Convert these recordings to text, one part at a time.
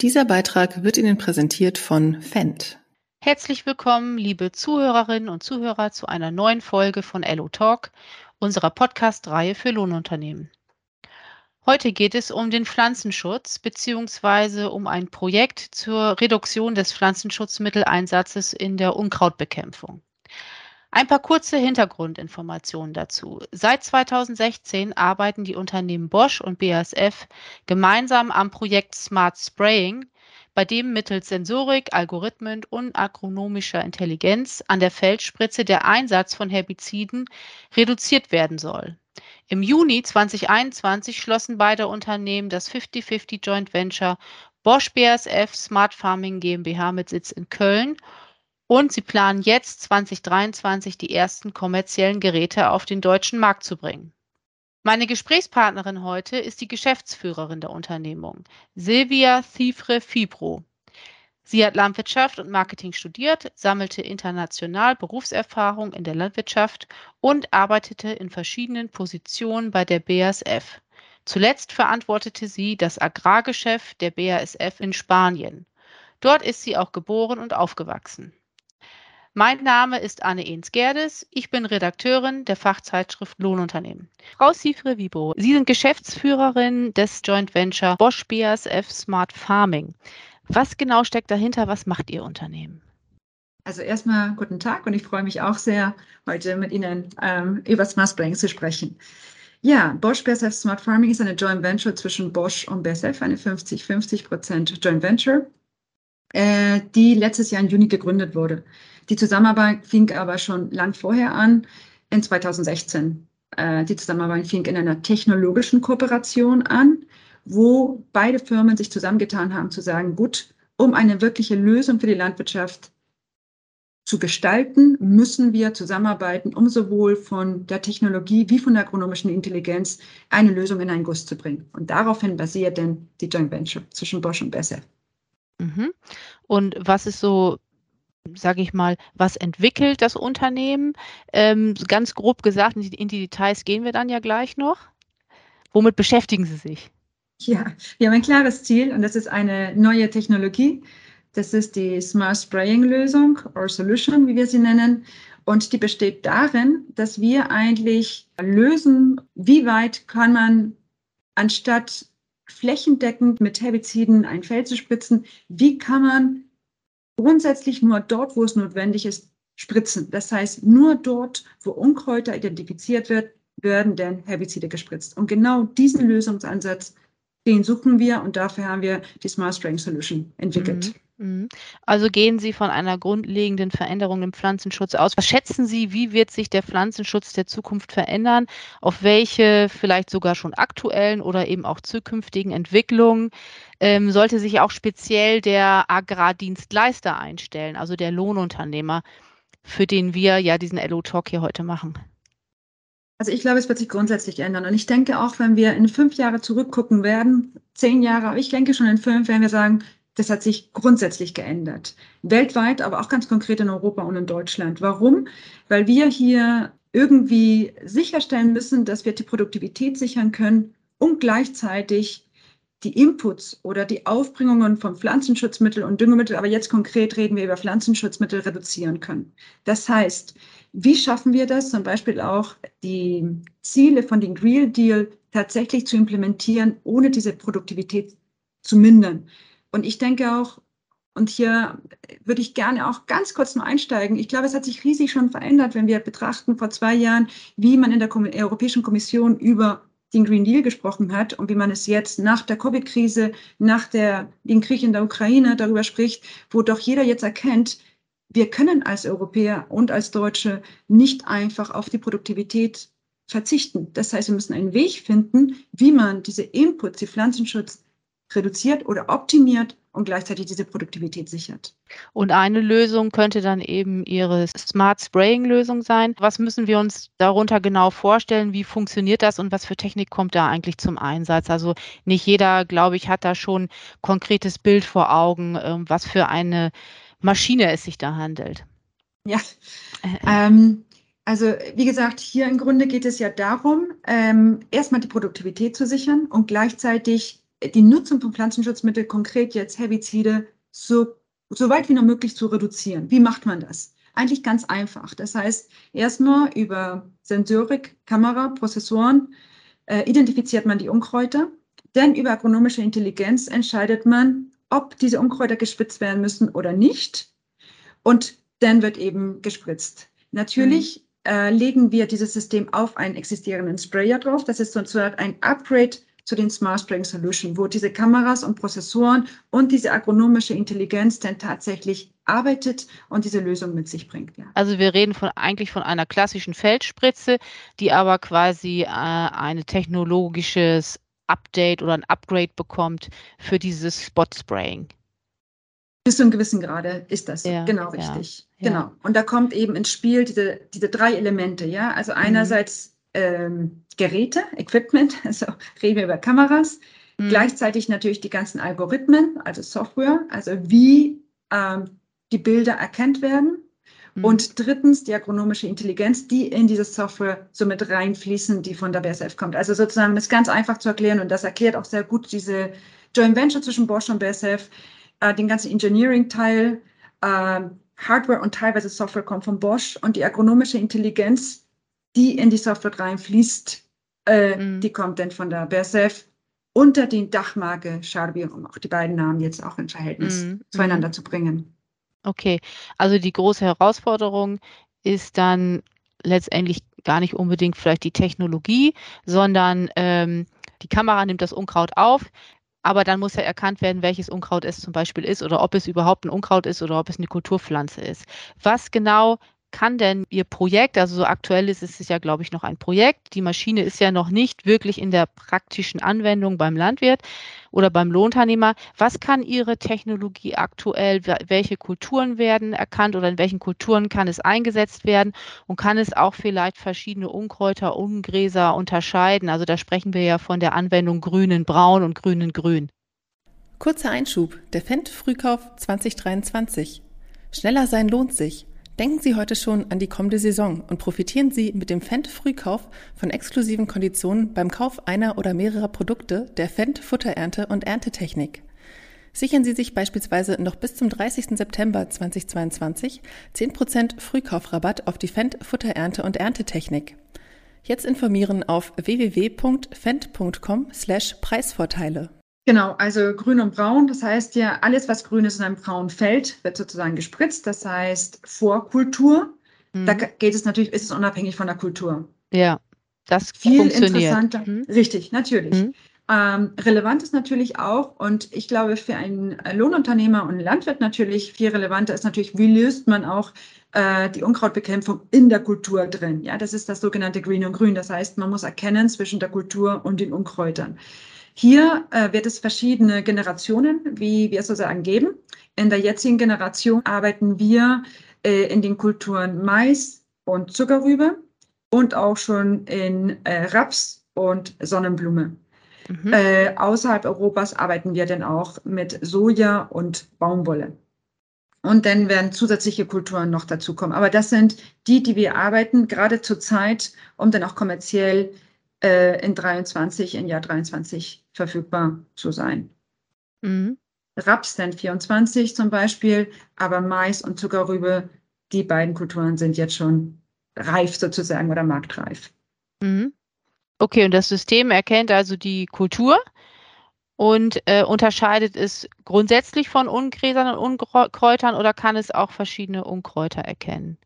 Dieser Beitrag wird Ihnen präsentiert von Fendt. Herzlich willkommen, liebe Zuhörerinnen und Zuhörer, zu einer neuen Folge von Ello Talk, unserer Podcast-Reihe für Lohnunternehmen. Heute geht es um den Pflanzenschutz bzw. um ein Projekt zur Reduktion des Pflanzenschutzmitteleinsatzes in der Unkrautbekämpfung. Ein paar kurze Hintergrundinformationen dazu. Seit 2016 arbeiten die Unternehmen Bosch und BASF gemeinsam am Projekt Smart Spraying, bei dem mittels Sensorik, Algorithmen und agronomischer Intelligenz an der Feldspritze der Einsatz von Herbiziden reduziert werden soll. Im Juni 2021 schlossen beide Unternehmen das 50-50 Joint Venture Bosch BASF Smart Farming GmbH mit Sitz in Köln und sie planen jetzt 2023 die ersten kommerziellen Geräte auf den deutschen Markt zu bringen. Meine Gesprächspartnerin heute ist die Geschäftsführerin der Unternehmung, Silvia Thifre Fibro. Sie hat Landwirtschaft und Marketing studiert, sammelte international Berufserfahrung in der Landwirtschaft und arbeitete in verschiedenen Positionen bei der BASF. Zuletzt verantwortete sie das Agrargeschäft der BASF in Spanien. Dort ist sie auch geboren und aufgewachsen. Mein Name ist Anne Ehns-Gerdes. Ich bin Redakteurin der Fachzeitschrift Lohnunternehmen. Frau Sifre Wibo, Sie sind Geschäftsführerin des Joint Venture Bosch BASF Smart Farming. Was genau steckt dahinter? Was macht Ihr Unternehmen? Also erstmal guten Tag und ich freue mich auch sehr, heute mit Ihnen ähm, über Smart Spraying zu sprechen. Ja, Bosch BASF Smart Farming ist eine Joint Venture zwischen Bosch und BASF, eine 50-50% Joint Venture, äh, die letztes Jahr im Juni gegründet wurde. Die Zusammenarbeit fing aber schon lang vorher an, in 2016. Äh, die Zusammenarbeit fing in einer technologischen Kooperation an, wo beide Firmen sich zusammengetan haben, zu sagen, gut, um eine wirkliche Lösung für die Landwirtschaft zu gestalten, müssen wir zusammenarbeiten, um sowohl von der Technologie wie von der agronomischen Intelligenz eine Lösung in einen Guss zu bringen. Und daraufhin basiert denn die Joint Venture zwischen Bosch und BASF. Mhm. Und was ist so sage ich mal, was entwickelt das Unternehmen? Ähm, ganz grob gesagt, in die, Details gehen wir dann ja gleich noch. Womit beschäftigen Sie sich? Ja, wir haben ein klares Ziel und das ist eine neue Technologie. Das ist die Smart Spraying Lösung oder Solution, wie wir sie nennen. Und die besteht darin, dass wir eigentlich lösen, wie weit kann man anstatt flächendeckend mit Herbiziden ein Feld zu spritzen, wie kann man grundsätzlich nur dort, wo es notwendig ist, spritzen. Das heißt, nur dort, wo Unkräuter identifiziert wird, werden denn Herbizide gespritzt. Und genau diesen Lösungsansatz, den suchen wir und dafür haben wir die Smart Spraying Solution entwickelt. Mhm. Mhm. Also gehen Sie von einer grundlegenden Veränderung im Pflanzenschutz aus. Was schätzen Sie, wie wird sich der Pflanzenschutz der Zukunft verändern? Auf welche vielleicht sogar schon aktuellen oder eben auch zukünftigen Entwicklungen ähm, sollte sich auch speziell der Agrardienstleister einstellen, also der Lohnunternehmer, für den wir ja diesen LO-Talk hier heute machen? Also ich glaube, es wird sich grundsätzlich ändern. Und ich denke auch, wenn wir in fünf Jahre zurückgucken werden, zehn Jahre, aber ich denke schon in fünf, werden wir sagen, das hat sich grundsätzlich geändert. Weltweit, aber auch ganz konkret in Europa und in Deutschland. Warum? Weil wir hier irgendwie sicherstellen müssen, dass wir die Produktivität sichern können und gleichzeitig die Inputs oder die Aufbringungen von Pflanzenschutzmittel und Düngemittel, aber jetzt konkret reden wir über Pflanzenschutzmittel, reduzieren können. Das heißt, wie schaffen wir das, zum Beispiel auch die Ziele von dem Green Deal tatsächlich zu implementieren, ohne diese Produktivität zu mindern? Und ich denke auch, und hier würde ich gerne auch ganz kurz nur einsteigen. Ich glaube, es hat sich riesig schon verändert, wenn wir betrachten vor zwei Jahren, wie man in der Europäischen Kommission über den Green Deal gesprochen hat und wie man es jetzt nach der Covid-Krise, nach der, den Krieg in der Ukraine darüber spricht, wo doch jeder jetzt erkennt, wir können als Europäer und als Deutsche nicht einfach auf die Produktivität verzichten. Das heißt, wir müssen einen Weg finden, wie man diese Inputs, die Pflanzenschutz reduziert oder optimiert und gleichzeitig diese Produktivität sichert. Und eine Lösung könnte dann eben Ihre Smart Spraying Lösung sein. Was müssen wir uns darunter genau vorstellen? Wie funktioniert das und was für Technik kommt da eigentlich zum Einsatz? Also nicht jeder, glaube ich, hat da schon konkretes Bild vor Augen, ähm, was für eine Maschine es sich da handelt. Ja. Ähm, also wie gesagt, hier im Grunde geht es ja darum, ähm, erstmal die Produktivität zu sichern und gleichzeitig die Nutzung von Pflanzenschutzmitteln, konkret jetzt Herbizide, so, so weit wie noch möglich zu reduzieren. Wie macht man das? Eigentlich ganz einfach. Das heißt, erstmal über Sensorik, Kamera, Prozessoren äh, identifiziert man die Unkräuter. Dann über agronomische Intelligenz entscheidet man, ob diese Unkräuter gespritzt werden müssen oder nicht. Und dann wird eben gespritzt. Natürlich mhm. äh, legen wir dieses System auf einen existierenden Sprayer drauf. Das ist sozusagen ein Upgrade zu den Smart Spraying Solution, wo diese Kameras und Prozessoren und diese agronomische Intelligenz dann tatsächlich arbeitet und diese Lösung mit sich bringt. Ja. Also wir reden von eigentlich von einer klassischen Feldspritze, die aber quasi äh, ein technologisches Update oder ein Upgrade bekommt für dieses Spot Spraying. Bis zu einem gewissen Grade ist das ja, genau richtig. Ja, genau. Und da kommt eben ins Spiel diese, diese drei Elemente, ja. Also mhm. einerseits ähm, Geräte, Equipment, also reden wir über Kameras, mhm. gleichzeitig natürlich die ganzen Algorithmen, also Software, also wie ähm, die Bilder erkannt werden. Mhm. Und drittens die agronomische Intelligenz, die in diese Software so mit reinfließen, die von der BSF kommt. Also sozusagen das ist ganz einfach zu erklären und das erklärt auch sehr gut diese Joint Venture zwischen Bosch und BSF äh, den ganzen Engineering-Teil, äh, Hardware und teilweise Software kommt von Bosch und die agronomische Intelligenz, die in die Software reinfließt, äh, mhm. die kommt dann von der BSF unter die Dachmarke Charbi, um auch die beiden Namen jetzt auch in Verhältnis mhm. zueinander zu bringen. Okay, also die große Herausforderung ist dann letztendlich gar nicht unbedingt vielleicht die Technologie, sondern ähm, die Kamera nimmt das Unkraut auf, aber dann muss ja erkannt werden, welches Unkraut es zum Beispiel ist oder ob es überhaupt ein Unkraut ist oder ob es eine Kulturpflanze ist. Was genau kann denn Ihr Projekt, also so aktuell ist es ja, glaube ich, noch ein Projekt. Die Maschine ist ja noch nicht wirklich in der praktischen Anwendung beim Landwirt oder beim Lohnunternehmer. Was kann Ihre Technologie aktuell, welche Kulturen werden erkannt oder in welchen Kulturen kann es eingesetzt werden und kann es auch vielleicht verschiedene Unkräuter, Ungräser unterscheiden? Also da sprechen wir ja von der Anwendung grünen Braun und grünen Grün. Kurzer Einschub, der Fendt-Frühkauf 2023. Schneller sein lohnt sich. Denken Sie heute schon an die kommende Saison und profitieren Sie mit dem Fendt Frühkauf von exklusiven Konditionen beim Kauf einer oder mehrerer Produkte der Fendt Futterernte und Erntetechnik. Sichern Sie sich beispielsweise noch bis zum 30. September 2022 10% Frühkaufrabatt auf die Fendt Futterernte und Erntetechnik. Jetzt informieren auf www.fendt.com slash Preisvorteile. Genau, also grün und braun. Das heißt ja, alles, was grün ist in einem braunen Feld, wird sozusagen gespritzt. Das heißt Vorkultur. Mhm. Da geht es natürlich, ist es unabhängig von der Kultur. Ja, das viel interessanter. Mhm. Richtig, natürlich. Mhm. Ähm, relevant ist natürlich auch, und ich glaube, für einen Lohnunternehmer und Landwirt natürlich viel relevanter ist natürlich, wie löst man auch äh, die Unkrautbekämpfung in der Kultur drin. Ja, das ist das sogenannte Green und Grün. Das heißt, man muss erkennen zwischen der Kultur und den Unkräutern. Hier äh, wird es verschiedene Generationen, wie wir es sozusagen geben. In der jetzigen Generation arbeiten wir äh, in den Kulturen Mais und Zuckerrübe und auch schon in äh, Raps und Sonnenblume. Mhm. Äh, außerhalb Europas arbeiten wir dann auch mit Soja und Baumwolle. Und dann werden zusätzliche Kulturen noch dazukommen. Aber das sind die, die wir arbeiten, gerade zur Zeit, um dann auch kommerziell äh, in 23, im Jahr 23 verfügbar zu sein. Mhm. Raps dann 24 zum Beispiel, aber Mais und Zuckerrübe, die beiden Kulturen sind jetzt schon reif sozusagen oder marktreif. Mhm. Okay, und das System erkennt also die Kultur und äh, unterscheidet es grundsätzlich von Ungräsern und Unkräutern oder kann es auch verschiedene Unkräuter erkennen?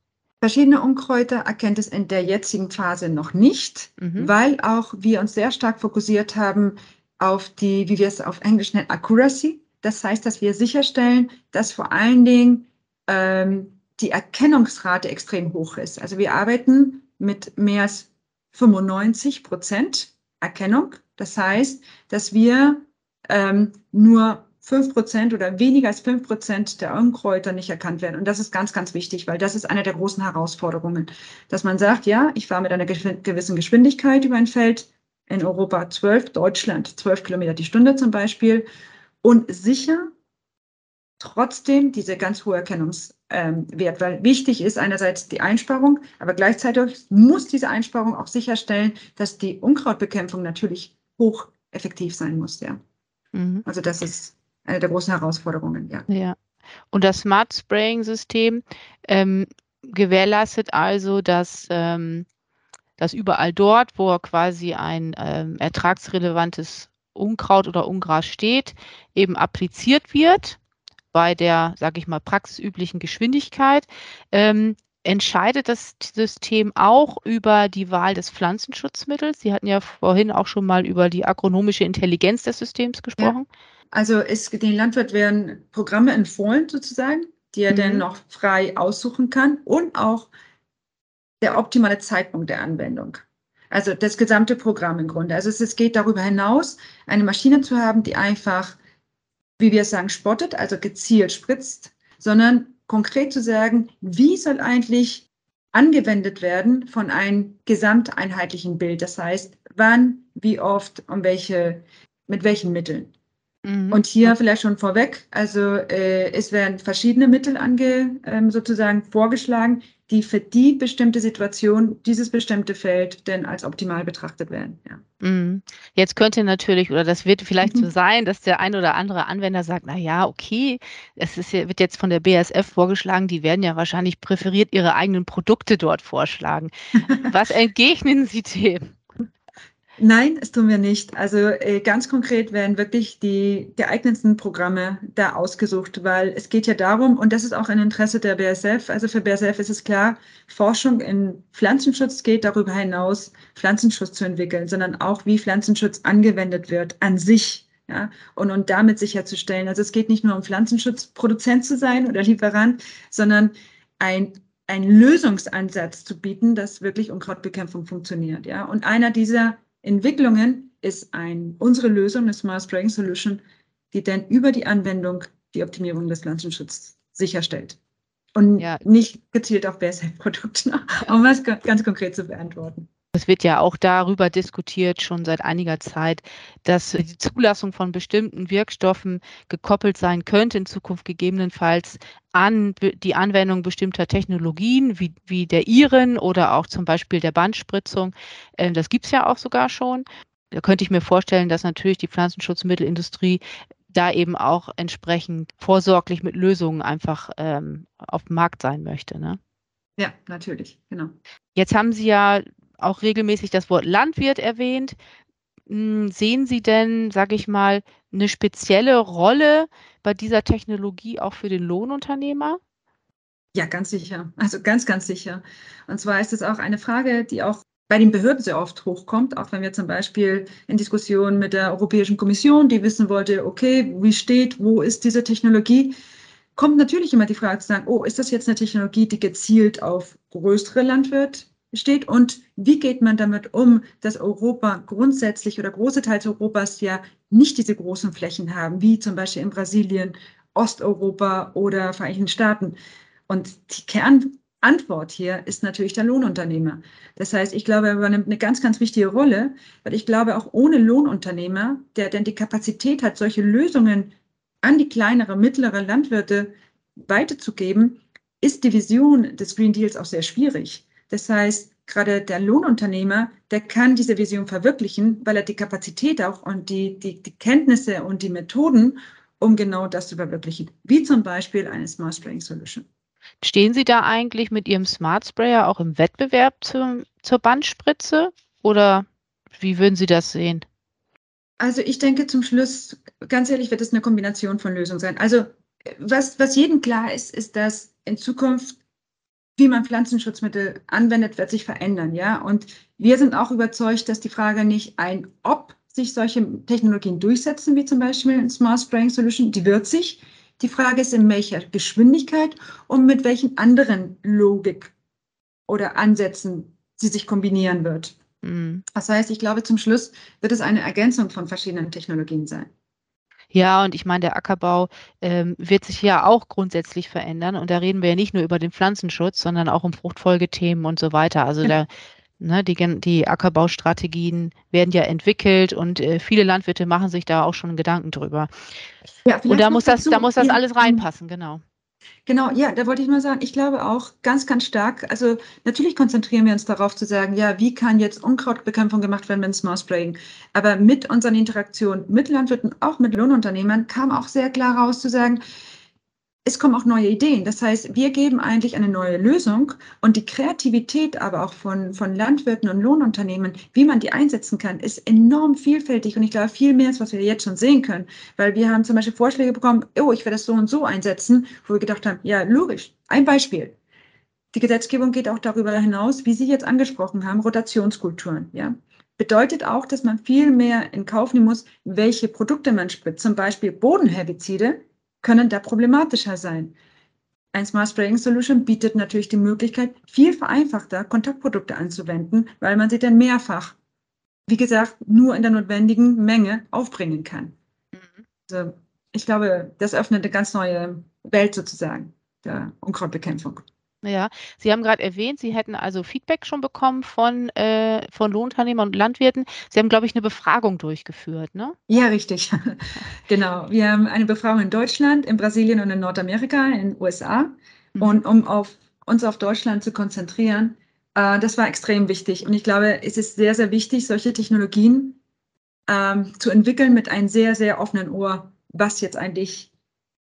Verschiedene Unkräuter erkennt es in der jetzigen Phase noch nicht, mhm. weil auch wir uns sehr stark fokussiert haben auf die, wie wir es auf Englisch nennen, Accuracy. Das heißt, dass wir sicherstellen, dass vor allen Dingen ähm, die Erkennungsrate extrem hoch ist. Also wir arbeiten mit mehr als 95 Prozent Erkennung. Das heißt, dass wir ähm, nur 5% oder weniger als 5% der Unkräuter nicht erkannt werden. Und das ist ganz, ganz wichtig, weil das ist eine der großen Herausforderungen, dass man sagt, ja, ich fahre mit einer gewissen Geschwindigkeit über ein Feld, in Europa 12, Deutschland 12 Kilometer die Stunde zum Beispiel und sicher trotzdem diese ganz hohe Erkennungswert, weil wichtig ist einerseits die Einsparung, aber gleichzeitig muss diese Einsparung auch sicherstellen, dass die Unkrautbekämpfung natürlich hoch effektiv sein muss, ja. Mhm. Also das ist eine der großen Herausforderungen, ja. Ja. Und das Smart Spraying System ähm, gewährleistet also, dass, ähm, dass überall dort, wo quasi ein ähm, ertragsrelevantes Unkraut oder Ungras steht, eben appliziert wird bei der, sage ich mal, praxisüblichen Geschwindigkeit. Ähm, entscheidet das System auch über die Wahl des Pflanzenschutzmittels? Sie hatten ja vorhin auch schon mal über die agronomische Intelligenz des Systems gesprochen. Ja. Also es, den Landwirt werden Programme empfohlen sozusagen, die er mhm. dann noch frei aussuchen kann und auch der optimale Zeitpunkt der Anwendung. Also das gesamte Programm im Grunde. Also es, es geht darüber hinaus, eine Maschine zu haben, die einfach, wie wir sagen, spottet, also gezielt spritzt, sondern konkret zu sagen, wie soll eigentlich angewendet werden von einem gesamteinheitlichen Bild. Das heißt, wann, wie oft und welche, mit welchen Mitteln. Mhm. Und hier vielleicht schon vorweg, also äh, es werden verschiedene Mittel ange, ähm, sozusagen vorgeschlagen, die für die bestimmte Situation, dieses bestimmte Feld denn als optimal betrachtet werden. Ja. Mhm. Jetzt könnte natürlich, oder das wird vielleicht mhm. so sein, dass der ein oder andere Anwender sagt, na ja, okay, es ist, wird jetzt von der BASF vorgeschlagen, die werden ja wahrscheinlich präferiert ihre eigenen Produkte dort vorschlagen. Was entgegnen Sie dem? Nein, es tun wir nicht. Also äh, ganz konkret werden wirklich die geeignetsten Programme da ausgesucht, weil es geht ja darum, und das ist auch ein Interesse der BSF, also für BSF ist es klar, Forschung in Pflanzenschutz geht darüber hinaus, Pflanzenschutz zu entwickeln, sondern auch, wie Pflanzenschutz angewendet wird an sich. Ja, und, und damit sicherzustellen. Also es geht nicht nur um Pflanzenschutzproduzent zu sein oder Lieferant, sondern ein einen Lösungsansatz zu bieten, dass wirklich Unkrautbekämpfung funktioniert. Ja? Und einer dieser Entwicklungen ist ein, unsere Lösung, eine Smart Spraying Solution, die dann über die Anwendung die Optimierung des Pflanzenschutzes sicherstellt. Und ja. nicht gezielt auf BSF-Produkte, um was ganz konkret zu beantworten. Es wird ja auch darüber diskutiert, schon seit einiger Zeit, dass die Zulassung von bestimmten Wirkstoffen gekoppelt sein könnte, in Zukunft gegebenenfalls an die Anwendung bestimmter Technologien, wie, wie der Iren oder auch zum Beispiel der Bandspritzung. Ähm, das gibt es ja auch sogar schon. Da könnte ich mir vorstellen, dass natürlich die Pflanzenschutzmittelindustrie da eben auch entsprechend vorsorglich mit Lösungen einfach ähm, auf dem Markt sein möchte. Ne? Ja, natürlich, genau. Jetzt haben Sie ja auch regelmäßig das Wort Landwirt erwähnt. Hm, sehen Sie denn, sage ich mal, eine spezielle Rolle bei dieser Technologie auch für den Lohnunternehmer? Ja, ganz sicher. Also ganz, ganz sicher. Und zwar ist es auch eine Frage, die auch bei den Behörden sehr oft hochkommt, auch wenn wir zum Beispiel in Diskussionen mit der Europäischen Kommission, die wissen wollte, okay, wie steht, wo ist diese Technologie, kommt natürlich immer die Frage zu sagen, oh, ist das jetzt eine Technologie, die gezielt auf größere Landwirt steht und wie geht man damit um, dass Europa grundsätzlich oder große Teile Europas ja nicht diese großen Flächen haben, wie zum Beispiel in Brasilien, Osteuropa oder Vereinigten Staaten. Und die Kernantwort hier ist natürlich der Lohnunternehmer. Das heißt, ich glaube, er übernimmt eine ganz, ganz wichtige Rolle, weil ich glaube, auch ohne Lohnunternehmer, der denn die Kapazität hat, solche Lösungen an die kleinere, mittlere Landwirte weiterzugeben, ist die Vision des Green Deals auch sehr schwierig. Das heißt, gerade der Lohnunternehmer, der kann diese Vision verwirklichen, weil er die Kapazität auch und die, die, die Kenntnisse und die Methoden, um genau das zu verwirklichen, wie zum Beispiel eine Smart Spraying Solution. Stehen Sie da eigentlich mit Ihrem Smart Sprayer auch im Wettbewerb zum, zur Bandspritze oder wie würden Sie das sehen? Also ich denke zum Schluss, ganz ehrlich, wird es eine Kombination von Lösungen sein. Also was, was jedem klar ist, ist, dass in Zukunft wie man Pflanzenschutzmittel anwendet, wird sich verändern, ja. Und wir sind auch überzeugt, dass die Frage nicht ein, ob sich solche Technologien durchsetzen, wie zum Beispiel Smart Spraying Solution, die wird sich. Die Frage ist, in welcher Geschwindigkeit und mit welchen anderen Logik oder Ansätzen sie sich kombinieren wird. Mhm. Das heißt, ich glaube, zum Schluss wird es eine Ergänzung von verschiedenen Technologien sein. Ja, und ich meine, der Ackerbau ähm, wird sich ja auch grundsätzlich verändern. Und da reden wir ja nicht nur über den Pflanzenschutz, sondern auch um Fruchtfolgethemen und so weiter. Also da, ne, die, die Ackerbaustrategien werden ja entwickelt und äh, viele Landwirte machen sich da auch schon Gedanken drüber. Ja, und da muss das, da muss das alles reinpassen, genau. Genau, ja, da wollte ich mal sagen, ich glaube auch ganz, ganz stark, also natürlich konzentrieren wir uns darauf zu sagen, ja, wie kann jetzt Unkrautbekämpfung gemacht werden mit Smart Spraying? Aber mit unseren Interaktionen mit Landwirten, auch mit Lohnunternehmern, kam auch sehr klar raus zu sagen, es kommen auch neue Ideen. Das heißt, wir geben eigentlich eine neue Lösung und die Kreativität aber auch von, von Landwirten und Lohnunternehmen, wie man die einsetzen kann, ist enorm vielfältig und ich glaube viel mehr, als was wir jetzt schon sehen können. Weil wir haben zum Beispiel Vorschläge bekommen, oh, ich werde das so und so einsetzen, wo wir gedacht haben, ja, logisch. Ein Beispiel. Die Gesetzgebung geht auch darüber hinaus, wie Sie jetzt angesprochen haben, Rotationskulturen, ja. Bedeutet auch, dass man viel mehr in Kauf nehmen muss, welche Produkte man spritzt. Zum Beispiel Bodenherbizide können da problematischer sein. Ein Smart Spraying Solution bietet natürlich die Möglichkeit, viel vereinfachter Kontaktprodukte anzuwenden, weil man sie dann mehrfach, wie gesagt, nur in der notwendigen Menge aufbringen kann. Also ich glaube, das öffnet eine ganz neue Welt sozusagen der Unkrautbekämpfung. Ja, Sie haben gerade erwähnt, Sie hätten also Feedback schon bekommen von, äh, von Lohnunternehmern und Landwirten. Sie haben, glaube ich, eine Befragung durchgeführt, ne? Ja, richtig. genau. Wir haben eine Befragung in Deutschland, in Brasilien und in Nordamerika, in den USA. Mhm. Und um auf, uns auf Deutschland zu konzentrieren, äh, das war extrem wichtig. Und ich glaube, es ist sehr, sehr wichtig, solche Technologien ähm, zu entwickeln mit einem sehr, sehr offenen Ohr, was jetzt eigentlich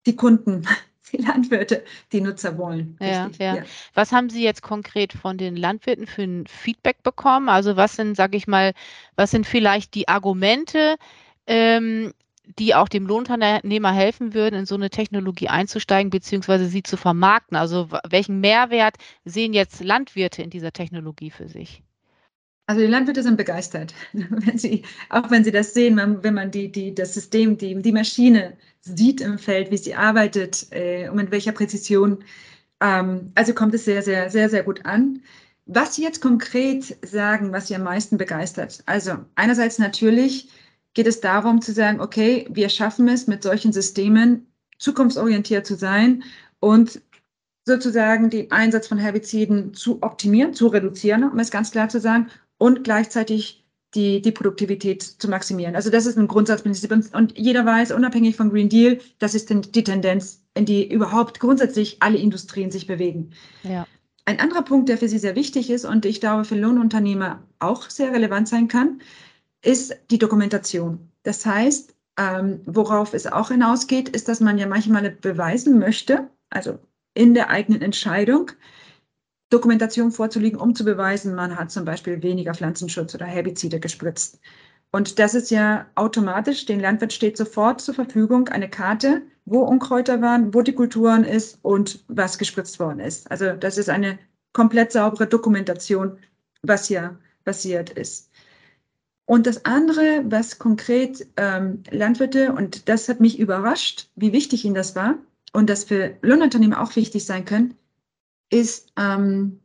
die Kunden die Landwirte, die Nutzer wollen. Ja, ja. ja, Was haben Sie jetzt konkret von den Landwirten für ein Feedback bekommen? Also was sind, sage ich mal, was sind vielleicht die Argumente, ähm, die auch dem Lohnunternehmer helfen würden, in so eine Technologie einzusteigen, beziehungsweise sie zu vermarkten? Also welchen Mehrwert sehen jetzt Landwirte in dieser Technologie für sich? Also die Landwirte sind begeistert, wenn sie, auch wenn sie das sehen, wenn man die, die, das System, die, die Maschine sieht im Feld, wie sie arbeitet äh, und mit welcher Präzision. Ähm, also kommt es sehr, sehr, sehr, sehr gut an. Was Sie jetzt konkret sagen, was Sie am meisten begeistert? Also einerseits natürlich geht es darum zu sagen, okay, wir schaffen es mit solchen Systemen zukunftsorientiert zu sein und sozusagen den Einsatz von Herbiziden zu optimieren, zu reduzieren, um es ganz klar zu sagen, und gleichzeitig die, die Produktivität zu maximieren. Also das ist ein Grundsatzprinzip. Und jeder weiß, unabhängig vom Green Deal, das ist die Tendenz, in die überhaupt grundsätzlich alle Industrien sich bewegen. Ja. Ein anderer Punkt, der für Sie sehr wichtig ist und ich glaube für Lohnunternehmer auch sehr relevant sein kann, ist die Dokumentation. Das heißt, ähm, worauf es auch hinausgeht, ist, dass man ja manchmal beweisen möchte, also in der eigenen Entscheidung, Dokumentation vorzulegen, um zu beweisen, man hat zum Beispiel weniger Pflanzenschutz oder Herbizide gespritzt. Und das ist ja automatisch, den Landwirt steht sofort zur Verfügung eine Karte, wo Unkräuter waren, wo die Kulturen ist und was gespritzt worden ist. Also das ist eine komplett saubere Dokumentation, was hier passiert ist. Und das andere, was konkret ähm, Landwirte, und das hat mich überrascht, wie wichtig ihnen das war und das für Lohnunternehmen auch wichtig sein können, ist, ähm,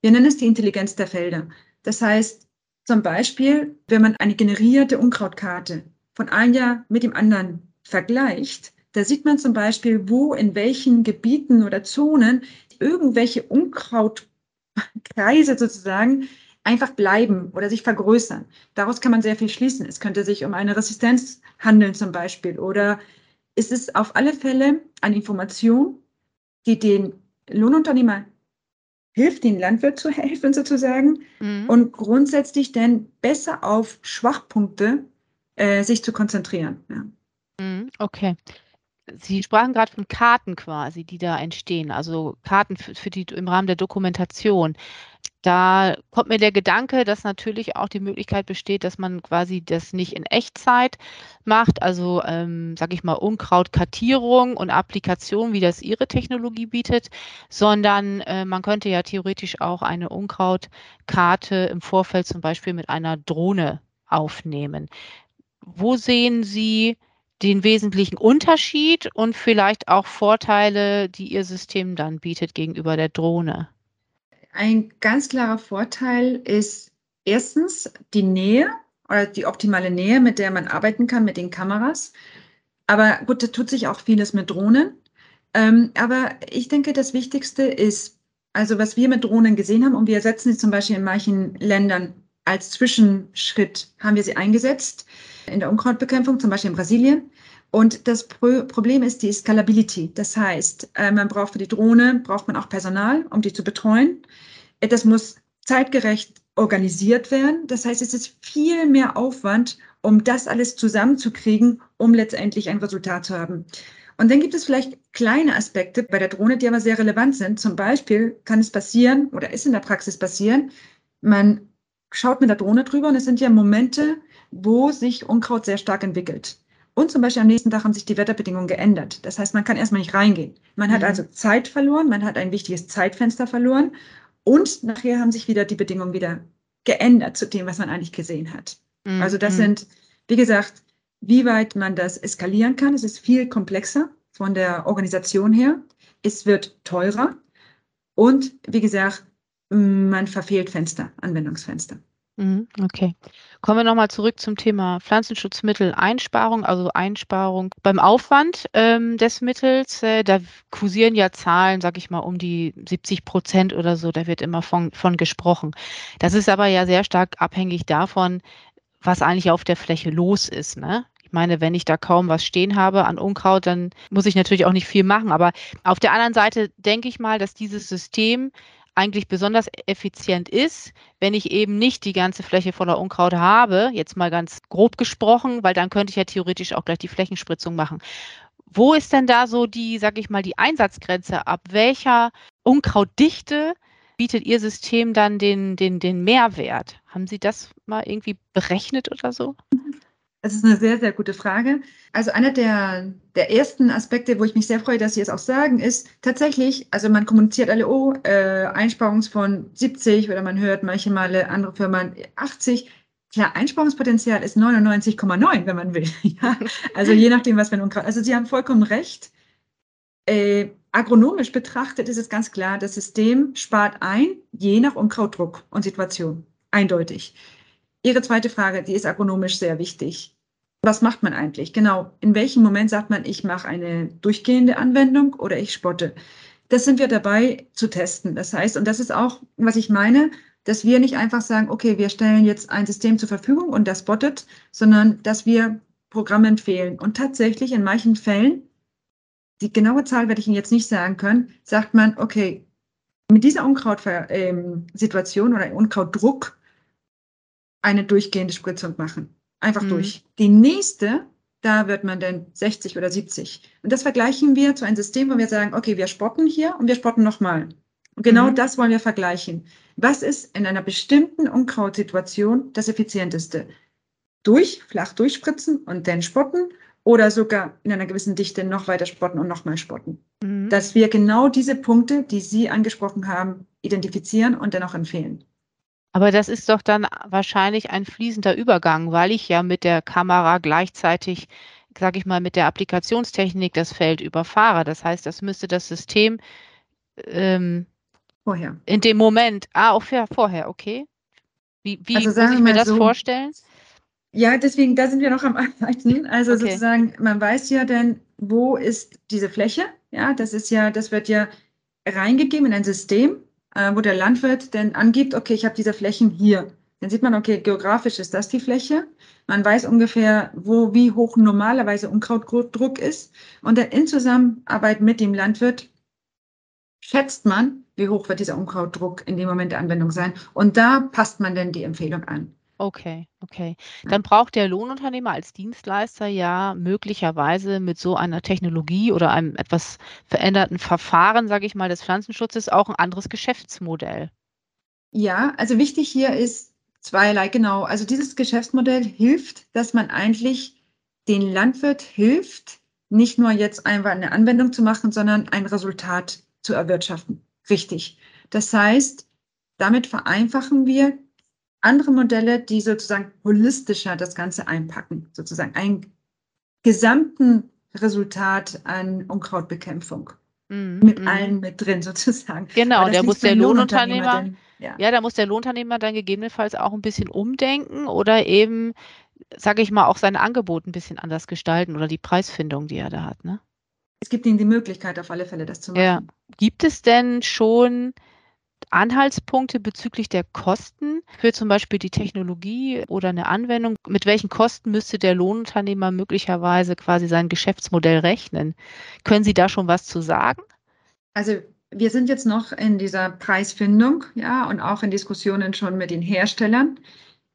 wir nennen es die Intelligenz der Felder. Das heißt, zum Beispiel, wenn man eine generierte Unkrautkarte von einem Jahr mit dem anderen vergleicht, da sieht man zum Beispiel, wo in welchen Gebieten oder Zonen irgendwelche Unkrautkreise sozusagen einfach bleiben oder sich vergrößern. Daraus kann man sehr viel schließen. Es könnte sich um eine Resistenz handeln zum Beispiel oder es ist auf alle Fälle eine Information, die den Lohnunternehmer hilft, den Landwirt zu helfen sozusagen mhm. und grundsätzlich dann besser auf Schwachpunkte äh, sich zu konzentrieren. Ja. Mhm, okay. Sie sprachen gerade von Karten quasi, die da entstehen, also Karten für, für die im Rahmen der Dokumentation. Da kommt mir der Gedanke, dass natürlich auch die Möglichkeit besteht, dass man quasi das nicht in Echtzeit macht, also ähm, sage ich mal Unkrautkartierung und Applikation, wie das Ihre Technologie bietet, sondern äh, man könnte ja theoretisch auch eine Unkrautkarte im Vorfeld zum Beispiel mit einer Drohne aufnehmen. Wo sehen Sie den wesentlichen Unterschied und vielleicht auch Vorteile, die Ihr System dann bietet gegenüber der Drohne? Ein ganz klarer Vorteil ist erstens die Nähe oder die optimale Nähe, mit der man arbeiten kann mit den Kameras. Aber gut, da tut sich auch vieles mit Drohnen. Ähm, aber ich denke, das Wichtigste ist, also was wir mit Drohnen gesehen haben, und wir setzen sie zum Beispiel in manchen Ländern als Zwischenschritt, haben wir sie eingesetzt in der Unkrautbekämpfung, zum Beispiel in Brasilien. Und das Pro Problem ist die Scalability. Das heißt, äh, man braucht für die Drohne, braucht man auch Personal, um die zu betreuen. Äh, das muss zeitgerecht organisiert werden. Das heißt, es ist viel mehr Aufwand, um das alles zusammenzukriegen, um letztendlich ein Resultat zu haben. Und dann gibt es vielleicht kleine Aspekte bei der Drohne, die aber sehr relevant sind. Zum Beispiel kann es passieren oder ist in der Praxis passieren, man schaut mit der Drohne drüber und es sind ja Momente, wo sich Unkraut sehr stark entwickelt. Und zum Beispiel am nächsten Tag haben sich die Wetterbedingungen geändert. Das heißt, man kann erstmal nicht reingehen. Man hat mhm. also Zeit verloren, man hat ein wichtiges Zeitfenster verloren und nachher haben sich wieder die Bedingungen wieder geändert zu dem, was man eigentlich gesehen hat. Mhm. Also das mhm. sind, wie gesagt, wie weit man das eskalieren kann. Es ist viel komplexer von der Organisation her. Es wird teurer. Und wie gesagt, man verfehlt Fenster, Anwendungsfenster. Mhm, okay. Kommen wir nochmal zurück zum Thema Pflanzenschutzmittel-Einsparung, also Einsparung beim Aufwand ähm, des Mittels. Äh, da kursieren ja Zahlen, sag ich mal, um die 70 Prozent oder so, da wird immer von, von gesprochen. Das ist aber ja sehr stark abhängig davon, was eigentlich auf der Fläche los ist. Ne? Ich meine, wenn ich da kaum was stehen habe an Unkraut, dann muss ich natürlich auch nicht viel machen. Aber auf der anderen Seite denke ich mal, dass dieses System eigentlich besonders effizient ist, wenn ich eben nicht die ganze Fläche voller Unkraut habe, jetzt mal ganz grob gesprochen, weil dann könnte ich ja theoretisch auch gleich die Flächenspritzung machen. Wo ist denn da so die, sag ich mal, die Einsatzgrenze? Ab welcher Unkrautdichte bietet Ihr System dann den, den, den Mehrwert? Haben Sie das mal irgendwie berechnet oder so? Das ist eine sehr, sehr gute Frage. Also einer der, der ersten Aspekte, wo ich mich sehr freue, dass Sie es auch sagen, ist tatsächlich, also man kommuniziert alle, oh, äh, Einsparungs von 70 oder man hört manche Male andere Firmen 80. Klar, Einsparungspotenzial ist 99,9, wenn man will. ja? Also je nachdem, was man gerade. Also Sie haben vollkommen recht. Äh, agronomisch betrachtet ist es ganz klar, das System spart ein, je nach Unkrautdruck und Situation. Eindeutig. Ihre zweite Frage, die ist agronomisch sehr wichtig. Was macht man eigentlich? Genau, in welchem Moment sagt man, ich mache eine durchgehende Anwendung oder ich spotte? Das sind wir dabei zu testen. Das heißt, und das ist auch, was ich meine, dass wir nicht einfach sagen, okay, wir stellen jetzt ein System zur Verfügung und das spottet, sondern dass wir Programme empfehlen. Und tatsächlich in manchen Fällen, die genaue Zahl werde ich Ihnen jetzt nicht sagen können, sagt man, okay, mit dieser Unkrautsituation ähm, oder Unkrautdruck eine durchgehende Spritzung machen. Einfach mhm. durch. Die nächste, da wird man dann 60 oder 70. Und das vergleichen wir zu einem System, wo wir sagen, okay, wir spotten hier und wir spotten nochmal. Und genau mhm. das wollen wir vergleichen. Was ist in einer bestimmten Unkrautsituation das effizienteste? Durch, flach durchspritzen und dann spotten oder sogar in einer gewissen Dichte noch weiter spotten und nochmal spotten. Mhm. Dass wir genau diese Punkte, die Sie angesprochen haben, identifizieren und dann auch empfehlen. Aber das ist doch dann wahrscheinlich ein fließender Übergang, weil ich ja mit der Kamera gleichzeitig, sage ich mal, mit der Applikationstechnik das Feld überfahre. Das heißt, das müsste das System ähm, vorher. In dem Moment, ah, auch für, vorher, okay. Wie, wie also muss ich mir das so, vorstellen? Ja, deswegen, da sind wir noch am Arbeiten. Also okay. sozusagen, man weiß ja dann, wo ist diese Fläche? Ja, das ist ja, das wird ja reingegeben in ein System äh, wo der Landwirt dann angibt, okay, ich habe diese Flächen hier. Dann sieht man, okay, geografisch ist das die Fläche. Man weiß ungefähr, wo, wie hoch normalerweise Unkrautdruck ist. Und dann in Zusammenarbeit mit dem Landwirt schätzt man, wie hoch wird dieser Unkrautdruck in dem Moment der Anwendung sein. Und da passt man dann die Empfehlung an. Okay, okay. Dann braucht der Lohnunternehmer als Dienstleister ja möglicherweise mit so einer Technologie oder einem etwas veränderten Verfahren, sage ich mal, des Pflanzenschutzes auch ein anderes Geschäftsmodell. Ja, also wichtig hier ist zweierlei, genau. Also dieses Geschäftsmodell hilft, dass man eigentlich den Landwirt hilft, nicht nur jetzt einfach eine Anwendung zu machen, sondern ein Resultat zu erwirtschaften. Richtig. Das heißt, damit vereinfachen wir andere Modelle, die sozusagen holistischer das Ganze einpacken, sozusagen ein gesamten Resultat an Unkrautbekämpfung. Mm, mit mm. allen mit drin sozusagen. Genau, da muss der Lohnunternehmer, denn, ja. ja, da muss der Lohnunternehmer dann gegebenenfalls auch ein bisschen umdenken oder eben, sage ich mal, auch sein Angebot ein bisschen anders gestalten oder die Preisfindung, die er da hat. Ne? Es gibt ihm die Möglichkeit auf alle Fälle, das zu machen. Ja. Gibt es denn schon Anhaltspunkte bezüglich der Kosten für zum Beispiel die Technologie oder eine Anwendung? Mit welchen Kosten müsste der Lohnunternehmer möglicherweise quasi sein Geschäftsmodell rechnen? Können Sie da schon was zu sagen? Also wir sind jetzt noch in dieser Preisfindung, ja, und auch in Diskussionen schon mit den Herstellern.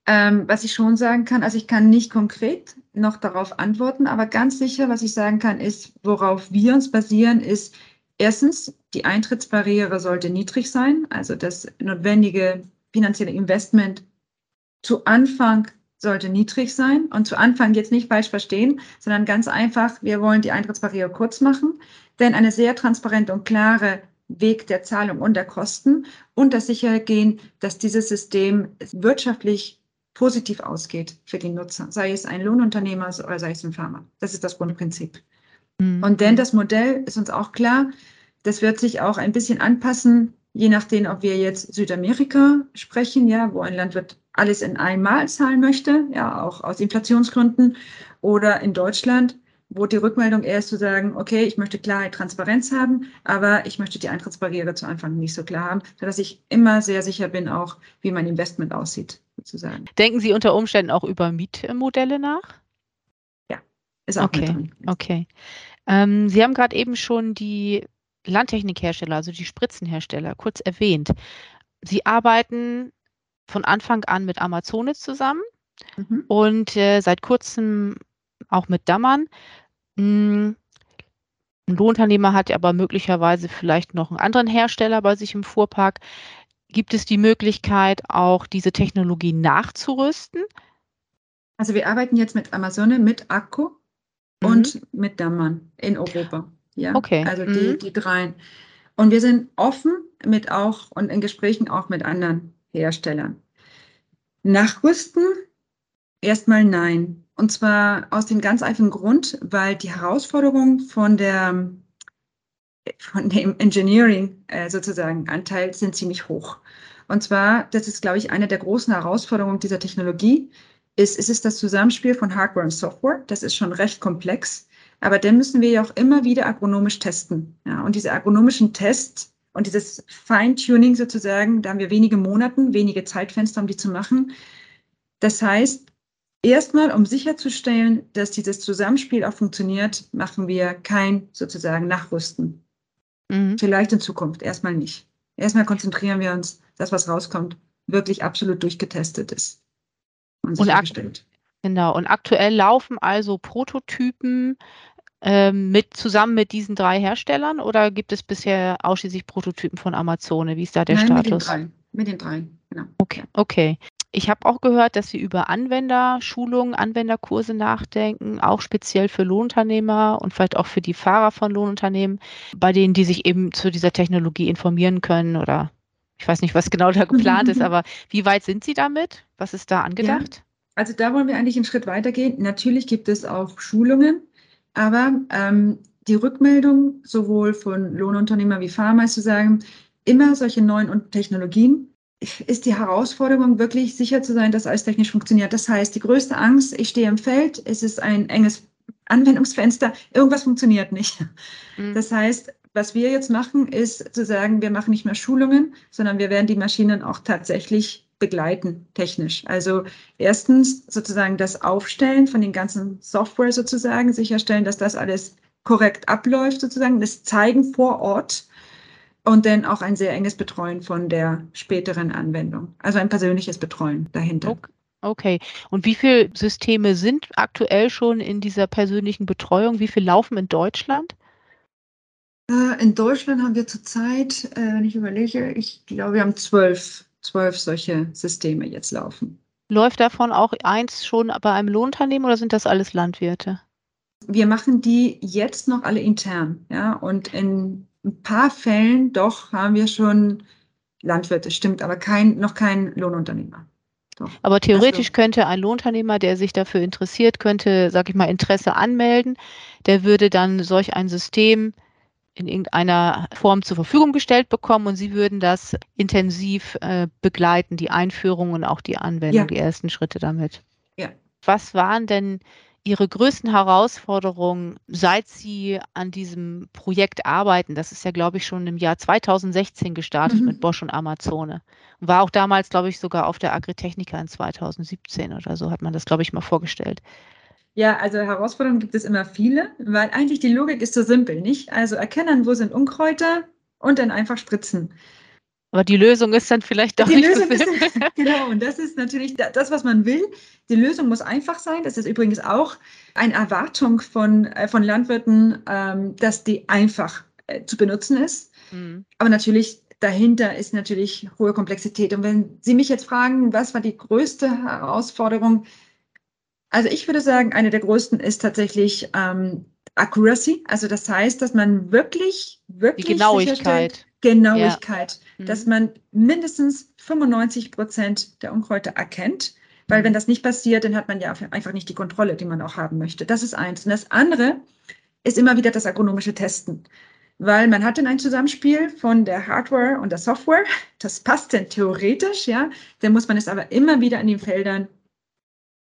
Ähm, was ich schon sagen kann, also ich kann nicht konkret noch darauf antworten, aber ganz sicher, was ich sagen kann, ist, worauf wir uns basieren, ist erstens, die Eintrittsbarriere sollte niedrig sein, also das notwendige finanzielle Investment zu Anfang sollte niedrig sein. Und zu Anfang jetzt nicht falsch verstehen, sondern ganz einfach, wir wollen die Eintrittsbarriere kurz machen, denn eine sehr transparente und klare Weg der Zahlung und der Kosten und das Sichergehen, dass dieses System wirtschaftlich positiv ausgeht für den Nutzer, sei es ein Lohnunternehmer oder sei es ein Farmer. Das ist das Grundprinzip. Mhm. Und denn das Modell ist uns auch klar, das wird sich auch ein bisschen anpassen, je nachdem, ob wir jetzt Südamerika sprechen, ja, wo ein Landwirt alles in einmal zahlen möchte, ja, auch aus Inflationsgründen, oder in Deutschland, wo die Rückmeldung eher ist zu sagen, okay, ich möchte Klarheit, Transparenz haben, aber ich möchte die Eintrittsbarriere zu Anfang nicht so klar haben, sodass ich immer sehr sicher bin, auch wie mein Investment aussieht, sozusagen. Denken Sie unter Umständen auch über Mietmodelle nach? Ist auch okay. drin. Okay. Ähm, Sie haben gerade eben schon die Landtechnikhersteller, also die Spritzenhersteller, kurz erwähnt. Sie arbeiten von Anfang an mit Amazonas zusammen mhm. und äh, seit kurzem auch mit Dammern. Hm, ein Lohnunternehmer hat aber möglicherweise vielleicht noch einen anderen Hersteller bei sich im Fuhrpark. Gibt es die Möglichkeit, auch diese Technologie nachzurüsten? Also wir arbeiten jetzt mit Amazone, mit Akku mhm. und mit Dammern in Europa. Ja, okay. Also die, mhm. die dreien. Und wir sind offen mit auch und in Gesprächen auch mit anderen Herstellern. Nachrüsten? Erstmal nein. Und zwar aus dem ganz einfachen Grund, weil die Herausforderung von der von dem Engineering äh, sozusagen Anteil sind ziemlich hoch. Und zwar, das ist, glaube ich, eine der großen Herausforderungen dieser Technologie, ist, ist es das Zusammenspiel von Hardware und Software. Das ist schon recht komplex. Aber dann müssen wir ja auch immer wieder agronomisch testen. Ja, und diese agronomischen Tests und dieses Feintuning sozusagen, da haben wir wenige Monate, wenige Zeitfenster, um die zu machen. Das heißt, Erstmal, um sicherzustellen, dass dieses Zusammenspiel auch funktioniert, machen wir kein sozusagen Nachrüsten. Mhm. Vielleicht in Zukunft, erstmal nicht. Erstmal konzentrieren wir uns, dass was rauskommt, wirklich absolut durchgetestet ist und sichergestellt. Genau, und aktuell laufen also Prototypen ähm, mit, zusammen mit diesen drei Herstellern oder gibt es bisher ausschließlich Prototypen von Amazon? Wie ist da der Nein, Status? Mit den drei. Mit den drei, genau. Okay, okay. Ich habe auch gehört, dass Sie über Anwenderschulungen, Anwenderkurse nachdenken, auch speziell für Lohnunternehmer und vielleicht auch für die Fahrer von Lohnunternehmen, bei denen die sich eben zu dieser Technologie informieren können oder ich weiß nicht, was genau da geplant ist, aber wie weit sind Sie damit? Was ist da angedacht? Ja, also da wollen wir eigentlich einen Schritt weitergehen. Natürlich gibt es auch Schulungen, aber ähm, die Rückmeldung sowohl von Lohnunternehmer wie Pharma ist zu sagen, immer solche neuen Technologien ist die Herausforderung, wirklich sicher zu sein, dass alles technisch funktioniert. Das heißt, die größte Angst, ich stehe im Feld, es ist ein enges Anwendungsfenster, irgendwas funktioniert nicht. Mhm. Das heißt, was wir jetzt machen, ist zu sagen, wir machen nicht mehr Schulungen, sondern wir werden die Maschinen auch tatsächlich begleiten, technisch. Also erstens sozusagen das Aufstellen von den ganzen Software sozusagen, sicherstellen, dass das alles korrekt abläuft sozusagen, das Zeigen vor Ort und dann auch ein sehr enges Betreuen von der späteren Anwendung. Also ein persönliches Betreuen dahinter. Okay. Und wie viele Systeme sind aktuell schon in dieser persönlichen Betreuung? Wie viele laufen in Deutschland? Äh, in Deutschland haben wir zurzeit, äh, wenn ich überlege, ich glaube, wir haben zwölf, zwölf solche Systeme jetzt laufen. Läuft davon auch eins schon bei einem Lohnunternehmen oder sind das alles Landwirte? Wir machen die jetzt noch alle intern, ja, und in ein paar Fällen doch haben wir schon Landwirte, stimmt, aber kein, noch kein Lohnunternehmer. Doch. Aber theoretisch also, könnte ein Lohnunternehmer, der sich dafür interessiert, könnte, sag ich mal, Interesse anmelden. Der würde dann solch ein System in irgendeiner Form zur Verfügung gestellt bekommen und Sie würden das intensiv äh, begleiten, die Einführung und auch die Anwendung, ja. die ersten Schritte damit. Ja. Was waren denn Ihre größten Herausforderungen, seit Sie an diesem Projekt arbeiten? Das ist ja, glaube ich, schon im Jahr 2016 gestartet mhm. mit Bosch und Amazone. Und war auch damals, glaube ich, sogar auf der Agritechnica in 2017 oder so hat man das, glaube ich, mal vorgestellt. Ja, also Herausforderungen gibt es immer viele, weil eigentlich die Logik ist so simpel, nicht? Also erkennen, wo sind Unkräuter und dann einfach spritzen. Aber die Lösung ist dann vielleicht doch die nicht Lösung so ist, Genau, und das ist natürlich das, was man will. Die Lösung muss einfach sein. Das ist übrigens auch eine Erwartung von, äh, von Landwirten, ähm, dass die einfach äh, zu benutzen ist. Mhm. Aber natürlich dahinter ist natürlich hohe Komplexität. Und wenn Sie mich jetzt fragen, was war die größte Herausforderung? Also ich würde sagen, eine der größten ist tatsächlich ähm, Accuracy. Also das heißt, dass man wirklich, wirklich die Genauigkeit. Genauigkeit, ja. dass mhm. man mindestens 95 Prozent der Unkräuter erkennt. Weil wenn mhm. das nicht passiert, dann hat man ja einfach nicht die Kontrolle, die man auch haben möchte. Das ist eins. Und das andere ist immer wieder das agronomische Testen. Weil man hat dann ein Zusammenspiel von der Hardware und der Software. Das passt dann theoretisch, ja. Dann muss man es aber immer wieder in den Feldern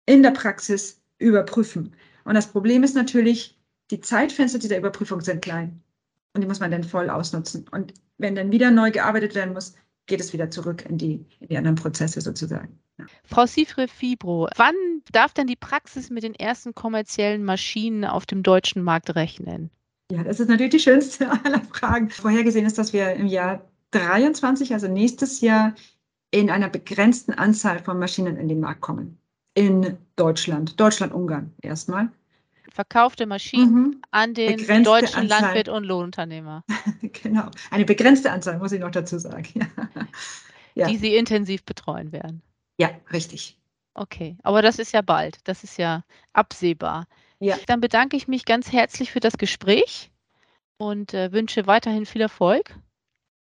in der Praxis überprüfen. Und das Problem ist natürlich, die Zeitfenster dieser Überprüfung sind klein. Und die muss man dann voll ausnutzen. Und wenn dann wieder neu gearbeitet werden muss, geht es wieder zurück in die, in die anderen Prozesse sozusagen. Ja. Frau Sifre Fibro, wann darf denn die Praxis mit den ersten kommerziellen Maschinen auf dem deutschen Markt rechnen? Ja, das ist natürlich die schönste aller Fragen. Vorhergesehen ist, dass wir im Jahr 23, also nächstes Jahr, in einer begrenzten Anzahl von Maschinen in den Markt kommen. In Deutschland, Deutschland-Ungarn erstmal verkaufte Maschinen mhm. an den begrenzte deutschen Anzahl. Landwirt und Lohnunternehmer. genau, eine begrenzte Anzahl, muss ich noch dazu sagen. ja. Die Sie intensiv betreuen werden. Ja, richtig. Okay, aber das ist ja bald, das ist ja absehbar. Ja. Dann bedanke ich mich ganz herzlich für das Gespräch und äh, wünsche weiterhin viel Erfolg.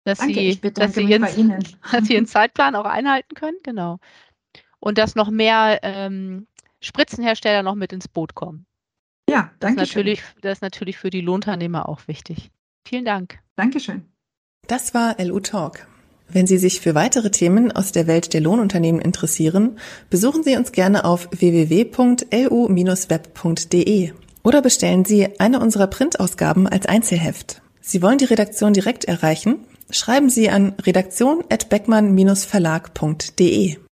Dass Danke, Sie, dass Sie, ihren, dass Sie Ihren Zeitplan auch einhalten können, genau. Und dass noch mehr ähm, Spritzenhersteller noch mit ins Boot kommen. Ja, danke das natürlich, Das ist natürlich für die Lohnternehmer auch wichtig. Vielen Dank. Dankeschön. Das war LU Talk. Wenn Sie sich für weitere Themen aus der Welt der Lohnunternehmen interessieren, besuchen Sie uns gerne auf www.lu-web.de oder bestellen Sie eine unserer Printausgaben als Einzelheft. Sie wollen die Redaktion direkt erreichen? Schreiben Sie an redaktion@beckmann-verlag.de.